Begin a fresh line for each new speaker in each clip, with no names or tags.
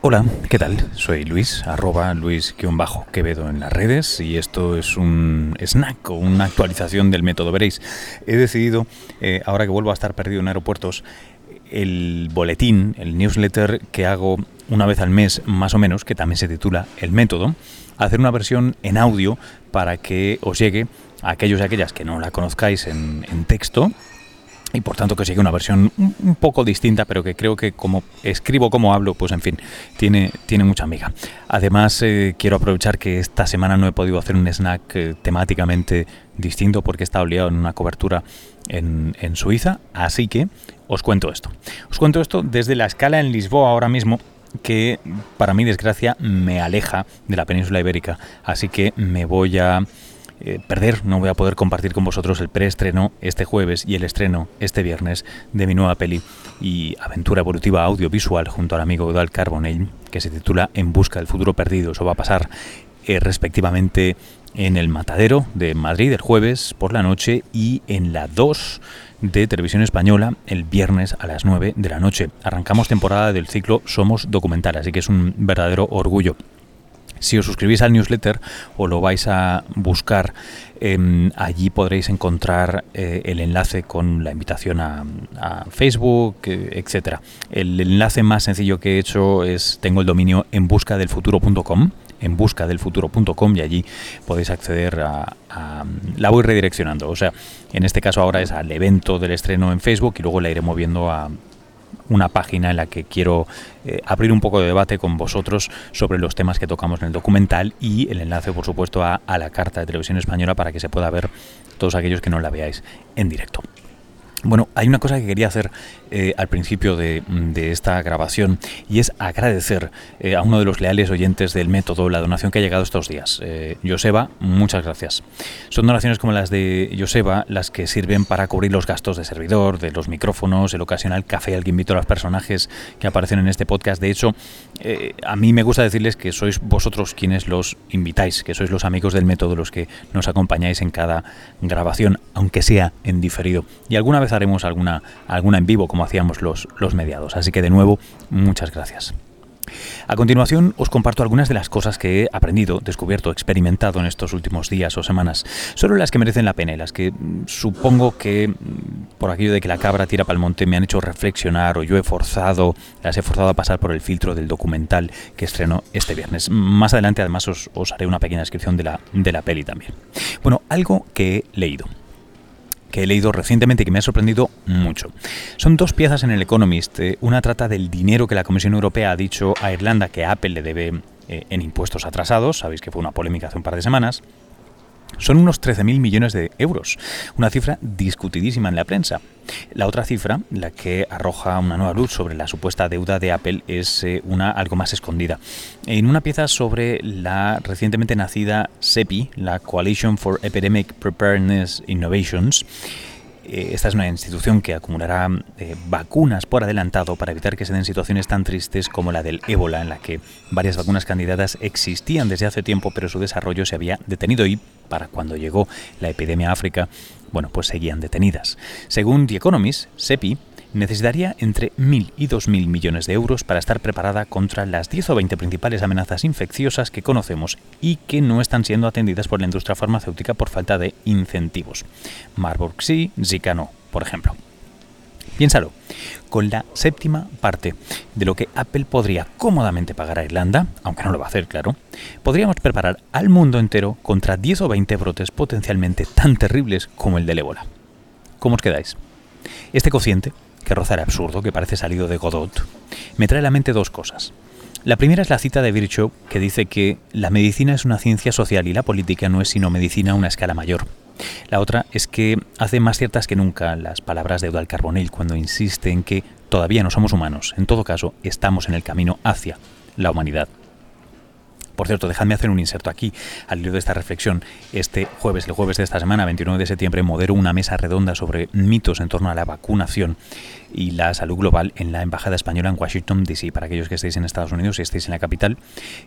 Hola, ¿qué tal? Soy Luis, arroba Luis-Quevedo en las redes y esto es un snack o una actualización del método. Veréis, he decidido, eh, ahora que vuelvo a estar perdido en aeropuertos, el boletín, el newsletter que hago una vez al mes más o menos, que también se titula El método, hacer una versión en audio para que os llegue a aquellos y aquellas que no la conozcáis en, en texto y por tanto que sigue una versión un poco distinta, pero que creo que como escribo, como hablo, pues en fin, tiene, tiene mucha amiga. Además, eh, quiero aprovechar que esta semana no he podido hacer un snack eh, temáticamente distinto porque he estado liado en una cobertura en, en Suiza, así que os cuento esto. Os cuento esto desde la escala en Lisboa ahora mismo, que para mi desgracia me aleja de la península ibérica, así que me voy a eh, perder, no voy a poder compartir con vosotros el preestreno este jueves y el estreno este viernes de mi nueva peli y aventura evolutiva audiovisual junto al amigo Eudal Carbonell, que se titula En busca del futuro perdido. Eso va a pasar eh, respectivamente en el Matadero de Madrid el jueves por la noche y en la 2 de Televisión Española el viernes a las 9 de la noche. Arrancamos temporada del ciclo Somos Documental, así que es un verdadero orgullo. Si os suscribís al newsletter o lo vais a buscar, em, allí podréis encontrar eh, el enlace con la invitación a, Facebook, eh, etcétera. El enlace más sencillo que he hecho es tengo el dominio en busca del futuro.com en busca del futuro.com y allí podéis acceder a, a, la voy redireccionando o sea en este caso ahora es al evento del estreno en Facebook y luego la iré moviendo a, una página en la que quiero eh, abrir un poco de debate con vosotros sobre los temas que tocamos en el documental y el enlace, por supuesto, a, a la carta de televisión española para que se pueda ver todos aquellos que no la veáis en directo. Bueno, hay una cosa que quería hacer eh, al principio de, esta grabación y es agradecer eh, a uno de los leales oyentes del método la donación que ha llegado estos días. Eh, Joseba, muchas gracias. Son donaciones como las de Joseba las que sirven para cubrir los gastos de servidor, de los micrófonos, el ocasional café al que invito a los personajes que aparecen en este podcast. De hecho, eh, a mí me gusta decirles que sois vosotros quienes los invitáis, que sois los amigos del método los que nos acompañáis en cada grabación, aunque sea en diferido. Y alguna vez haremos alguna, alguna en vivo, como hacíamos los, los mediados. Así que de nuevo, muchas gracias. A continuación os comparto algunas de las cosas que he aprendido, descubierto, experimentado en estos últimos días o semanas. Solo las que merecen la pena y las que mm, supongo que mm, por aquello de que la cabra tira para el monte me han hecho reflexionar o yo he forzado, las he forzado a pasar por el filtro del documental que estreno este viernes. Más adelante además os, os haré una pequeña descripción de la, de la peli también. Bueno, algo que he leído que he leído recientemente y que me ha sorprendido mucho. Son dos piezas en el Economist. Eh, una trata del dinero que la Comisión Europea ha dicho a Irlanda que Apple le debe eh, en impuestos atrasados. Sabéis que fue una polémica hace un par de semanas. Son unos 13.000 millones de euros, una cifra discutidísima en la prensa. La otra cifra, la que arroja una nueva luz sobre la supuesta deuda de Apple, es eh, una algo más escondida. En una pieza sobre la recientemente nacida CEPI, la Coalition for Epidemic Preparedness Innovations, eh, esta es una institución que acumulará eh, vacunas por adelantado para evitar que se den situaciones tan tristes como la del ébola, en la que varias vacunas candidatas existían desde hace tiempo, pero su desarrollo se había detenido y para cuando llegó la epidemia a África, bueno, pues seguían detenidas. Según The Economist, SEPI necesitaría entre 1.000 y 2.000 millones de euros para estar preparada contra las 10 o 20 principales amenazas infecciosas que conocemos y que no están siendo atendidas por la industria farmacéutica por falta de incentivos. Marburg sí, Zika no, por ejemplo. Piénsalo, con la séptima parte de lo que Apple podría cómodamente pagar a Irlanda, aunque no lo va a hacer, claro, podríamos preparar al mundo entero contra 10 o 20 brotes potencialmente tan terribles como el del ébola. ¿Cómo os quedáis? Este cociente que roza el absurdo, que parece salido de Godot, me trae a la mente dos cosas. La primera es la cita de Virchow que dice que la medicina es una ciencia social y la política no es sino medicina a una escala mayor. La otra es que hace más ciertas que nunca las palabras de Eudal Carbonell cuando insiste en que todavía no somos humanos, en todo caso estamos en el camino hacia la humanidad. Por cierto, dejadme hacer un inserto aquí al hilo de esta reflexión. Este jueves, el jueves de esta semana, 29 de septiembre, modero una mesa redonda sobre mitos en torno a la vacunación y la salud global en la Embajada Española en Washington, D.C. Para aquellos que estéis en Estados Unidos y estéis en la capital,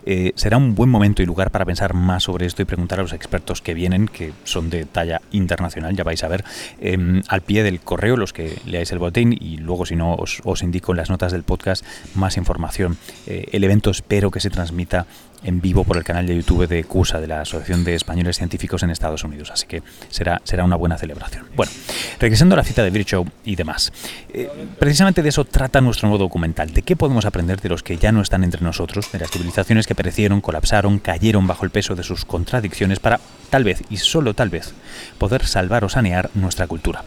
eh, será un buen momento y lugar para pensar más sobre esto y preguntar a los expertos que vienen, que son de talla internacional, ya vais a ver, em, al pie del correo, los que leáis el botín y luego si no os, indico en las notas del podcast más información. Eh, el evento espero que se transmita en vivo por el canal de YouTube de CUSA, de la Asociación de Españoles Científicos en Estados Unidos. Así que será, será una buena celebración. Bueno, regresando a la cita de Virchow y demás. Eh, precisamente de eso trata nuestro nuevo documental. ¿De qué podemos aprender de los que ya no están entre nosotros, de las civilizaciones que perecieron, colapsaron, cayeron bajo el peso de sus contradicciones para, tal vez, y solo tal vez, poder salvar o sanear nuestra cultura?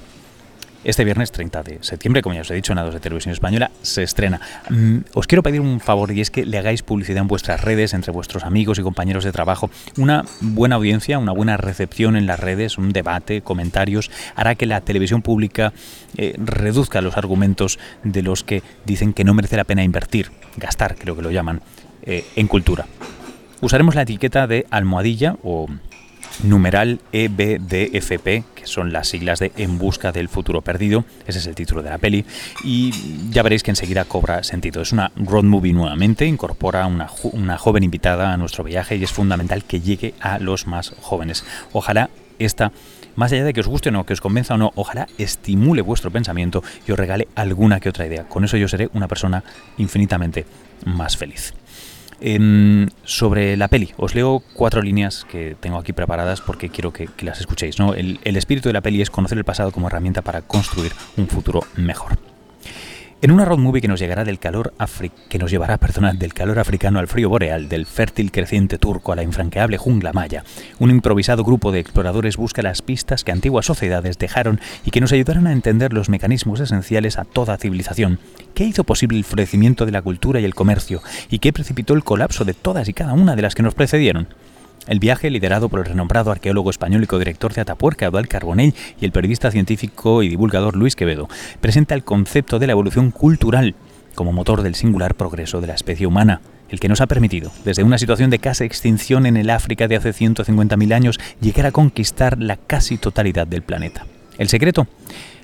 Este viernes 30 de septiembre, como ya os he dicho, en la 2 de Televisión Española, se estrena. Mm, os quiero pedir un favor y es que le hagáis publicidad en vuestras redes, entre vuestros amigos y compañeros de trabajo. Una buena audiencia, una buena recepción en las redes, un debate, comentarios, hará que la televisión pública eh, reduzca los argumentos de los que dicen que no merece la pena invertir, gastar, creo que lo llaman, eh, en cultura. Usaremos la etiqueta de almohadilla o numeral EBDFP, que son las siglas de En Busca del Futuro Perdido, ese es el título de la peli, y ya veréis que enseguida cobra sentido. Es una road movie nuevamente, incorpora una, una joven invitada a nuestro viaje y es fundamental que llegue a los más jóvenes. Ojalá esta más allá de que os guste o no, que os convenza o no, ojalá estimule vuestro pensamiento y os regale alguna que otra idea. Con eso yo seré una persona infinitamente más feliz sobre la peli, os leo cuatro líneas que tengo aquí preparadas porque quiero que, las escuchéis. ¿no? El, el espíritu de la peli es conocer el pasado como herramienta para construir un futuro mejor. En una road movie que nos llegará del calor que nos llevará, perdona, del calor africano al frío boreal, del fértil creciente turco a la infranqueable jungla maya, un improvisado grupo de exploradores busca las pistas que antiguas sociedades dejaron y que nos ayudarán a entender los mecanismos esenciales a toda civilización. ¿Qué hizo posible el florecimiento de la cultura y el comercio? ¿Y qué precipitó el colapso de todas y cada una de las que nos precedieron? El viaje, liderado por el renombrado arqueólogo español y codirector de Atapuerca, Eduardo Carbonell, y el periodista científico y divulgador Luis Quevedo, presenta el concepto de la evolución cultural como motor del singular progreso de la especie humana, el que nos ha permitido, desde una situación de casi extinción en el África de hace 150.000 años, llegar a conquistar la casi totalidad del planeta. El secreto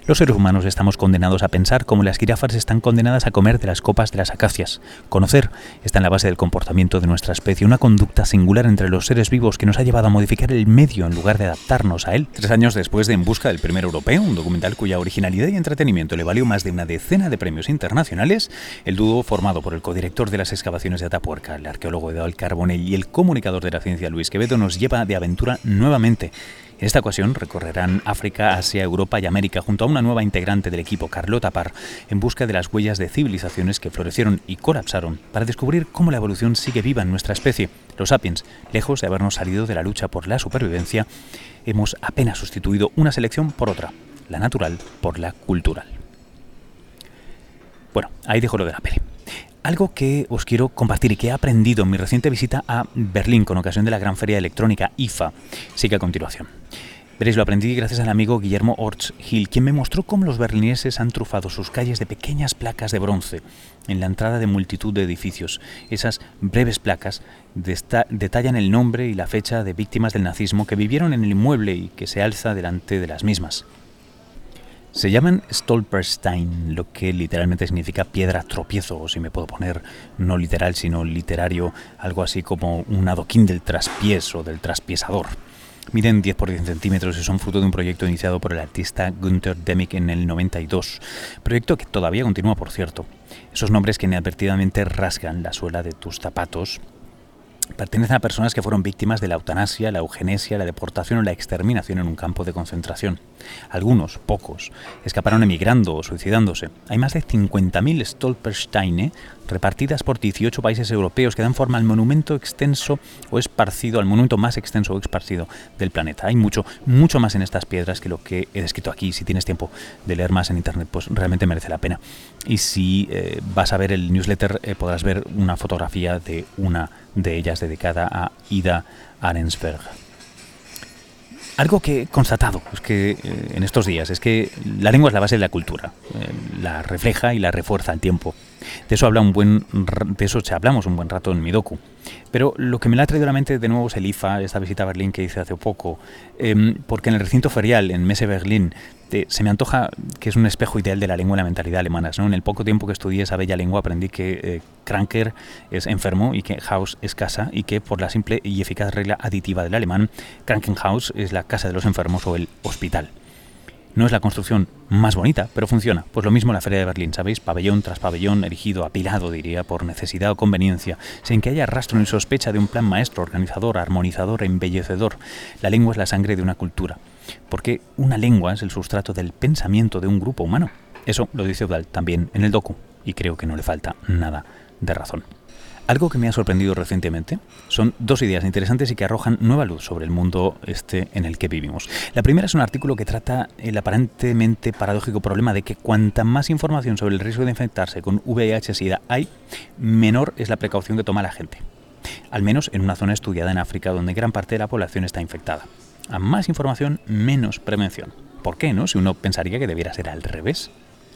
los seres humanos estamos condenados a pensar como las jirafas están condenadas a comer de las copas de las acacias. Conocer está en la base del comportamiento de nuestra especie, una conducta singular entre los seres vivos que nos ha llevado a modificar el medio en lugar de adaptarnos a él. Tres años después de En Busca del Primer Europeo, un documental cuya originalidad y entretenimiento le valió más de una decena de premios internacionales, el dúo formado por el codirector de las excavaciones de Atapuerca, el arqueólogo Eduardo Carbonell y el comunicador de la ciencia Luis Quevedo nos lleva de aventura nuevamente en esta ocasión recorrerán África, Asia, Europa y América junto a una nueva integrante del equipo, Carlota Parr, en busca de las huellas de civilizaciones que florecieron y colapsaron para descubrir cómo la evolución sigue viva en nuestra especie. Los sapiens, lejos de habernos salido de la lucha por la supervivencia, hemos apenas sustituido una selección por otra, la natural por la cultural. Bueno, ahí dejo lo de la peli. Algo que os quiero compartir y que he aprendido en mi reciente visita a Berlín con ocasión de la gran feria electrónica IFA sigue a continuación. Veréis, lo aprendí gracias al amigo Guillermo Orts Hill, quien me mostró cómo los berlineses han trufado sus calles de pequeñas placas de bronce en la entrada de multitud de edificios. Esas breves placas detallan el nombre y la fecha de víctimas del nazismo que vivieron en el inmueble y que se alza delante de las mismas. Se llaman Stolperstein, lo que literalmente significa piedra tropiezo, o si me puedo poner no literal, sino literario, algo así como un adoquín del traspiés o del traspiesador. Miden 10 por 10 centímetros y son fruto de un proyecto iniciado por el artista Günther Demick en el 92. Proyecto que todavía continúa, por cierto. Esos nombres que inadvertidamente rasgan la suela de tus zapatos pertenecen a personas que fueron víctimas de la eutanasia, la eugenesia, la deportación o la exterminación en un campo de concentración. Algunos, pocos, escaparon emigrando o suicidándose. Hay más de 50.000 Stolpersteine repartidas por 18 países europeos que dan forma al monumento extenso o esparcido, al monumento más extenso o esparcido del planeta. Hay mucho, mucho más en estas piedras que lo que he descrito aquí. Si tienes tiempo de leer más en internet, pues realmente merece la pena. Y si eh, vas a ver el newsletter, eh, podrás ver una fotografía de una de ellas dedicada a Ida Arensberg. Algo que he constatado es que eh, en estos días es que la lengua es la base de la cultura, la refleja y la refuerza al tiempo De eso, habla un buen, de eso hablamos un buen rato en mi docu. Pero lo que me la ha traído a la mente de nuevo es el IFA, esta visita a Berlín que hice hace poco, em, porque en el recinto ferial, en Messe Berlín, se me antoja que es un espejo ideal de la lengua y la mentalidad alemanas. ¿no? En el poco tiempo que estudié esa bella lengua aprendí que eh, Kranker es enfermo y que Haus es casa y que por la simple y eficaz regla aditiva del alemán, Krankenhaus es la casa de los enfermos o el hospital. No es la construcción más bonita, pero funciona. Pues lo mismo la Feria de Berlín, ¿sabéis? Pabellón tras pabellón, erigido, apilado, diría, por necesidad o conveniencia, sin que haya rastro ni sospecha de un plan maestro, organizador, armonizador embellecedor. La lengua es la sangre de una cultura, porque una lengua es el sustrato del pensamiento de un grupo humano. Eso lo dice Udall también en el docu, y creo que no le falta nada de razón. Algo que me ha sorprendido recientemente son dos ideas interesantes y que arrojan nueva luz sobre el mundo este en el que vivimos. La primera es un artículo que trata el aparentemente paradójico problema de que cuanta más información sobre el riesgo de infectarse con VIH-Sida hay, menor es la precaución que toma la gente. Al menos en una zona estudiada en África donde gran parte de la población está infectada. A más información, menos prevención. ¿Por qué no? Si uno pensaría que debiera ser al revés.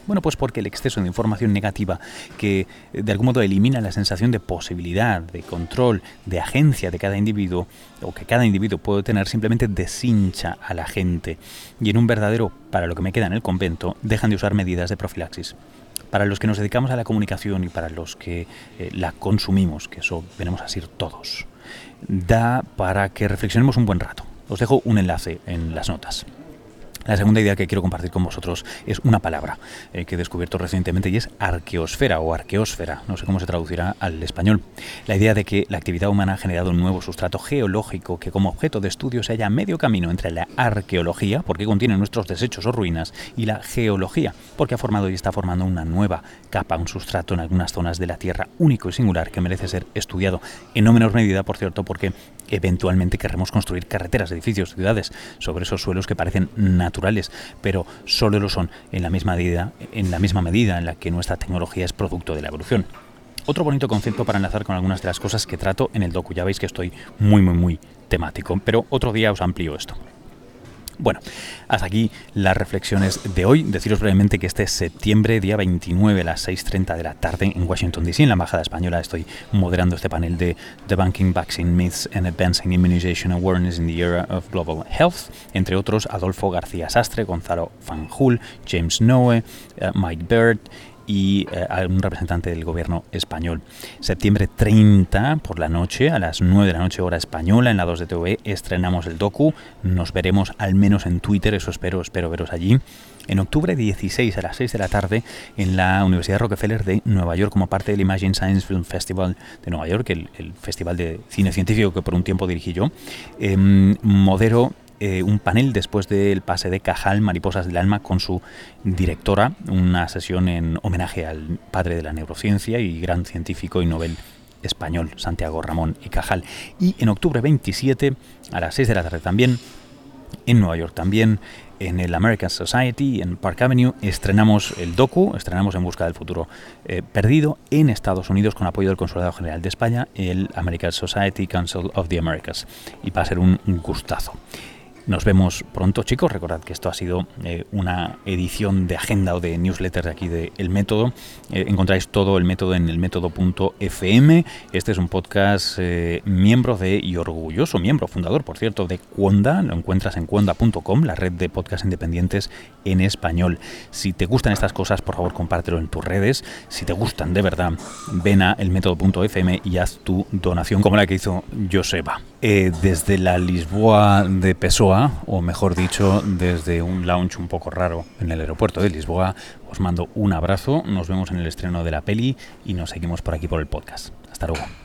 Bueno, pues porque el exceso de información negativa que eh, de algún modo elimina la sensación de posibilidad, de control, de agencia de cada individuo, o que cada individuo puede tener, simplemente deshincha a la gente. Y en un verdadero, para lo que me queda en el convento, dejan de usar medidas de profilaxis. Para los que nos dedicamos a la comunicación y para los que eh, la consumimos, que eso venimos a ser todos, da para que reflexionemos un buen rato. Os dejo un enlace en las notas. La segunda idea que quiero compartir con vosotros es una palabra eh, que he descubierto recientemente y es arqueosfera o arqueosfera, no sé cómo se traducirá al español. La idea de que la actividad humana ha generado un nuevo sustrato geológico que como objeto de estudio se halla medio camino entre la arqueología, porque contiene nuestros desechos o ruinas, y la geología, porque ha formado y está formando una nueva capa, un sustrato en algunas zonas de la Tierra único y singular que merece ser estudiado, en no menor medida, por cierto, porque eventualmente querremos construir carreteras, edificios, ciudades sobre esos suelos que parecen naturales, pero solo lo son en la misma medida en la misma medida en la que nuestra tecnología es producto de la evolución. Otro bonito concepto para enlazar con algunas de las cosas que trato en el docu. Ya veis que estoy muy muy muy temático, pero otro día os amplío esto. Bueno, hasta aquí las reflexiones de hoy. Deciros brevemente que este es septiembre, día 29 a las 6.30 de la tarde en Washington, D.C., en la Embajada Española. Estoy moderando este panel de Debunking Vaccine Myths and Advancing Immunization Awareness in the Era of Global Health. Entre otros, Adolfo García Sastre, Gonzalo Fanjul, James Noe, eh, Mike Bird y eh, un representante del gobierno español. Septiembre 30 por la noche, a las 9 de la noche hora española, en la 2 de TV, estrenamos el docu. Nos veremos al menos en Twitter, eso espero, espero veros allí. En octubre 16 a las 6 de la tarde en la Universidad Rockefeller de Nueva York como parte del Imagine Science Film Festival de Nueva York, el, festival de cine científico que por un tiempo dirigí yo. Em, modero eh, un panel después del pase de Cajal, Mariposas del Alma, con su directora, una sesión en homenaje al padre de la neurociencia y gran científico y Nobel español, Santiago Ramón y Cajal. Y en octubre 27, a las 6 de la tarde también, en Nueva York también, en el American Society, en Park Avenue, estrenamos el docu, estrenamos En Busca del Futuro eh, Perdido en Estados Unidos con apoyo del Consulado General de España, el American Society Council of the Americas. Y va a ser un gustazo. Nos vemos pronto, chicos. Recordad que esto ha sido eh, una edición de agenda o de newsletter de aquí de El Método. Eh, encontráis todo el método en el método.fm. Este es un podcast eh, miembro de y orgulloso miembro, fundador, por cierto, de Cuonda. Lo encuentras en cuonda.com, la red de podcasts independientes en español. Si te gustan estas cosas, por favor, compártelo en tus redes. Si te gustan de verdad, ven a elmétodo.fm y haz tu donación como la que hizo Joseba. Desde la Lisboa de Pessoa o mejor dicho, desde un lounge un poco raro en el aeropuerto de Lisboa. Os mando un abrazo, nos vemos en el estreno de la peli y nos seguimos por aquí por el podcast. Hasta luego.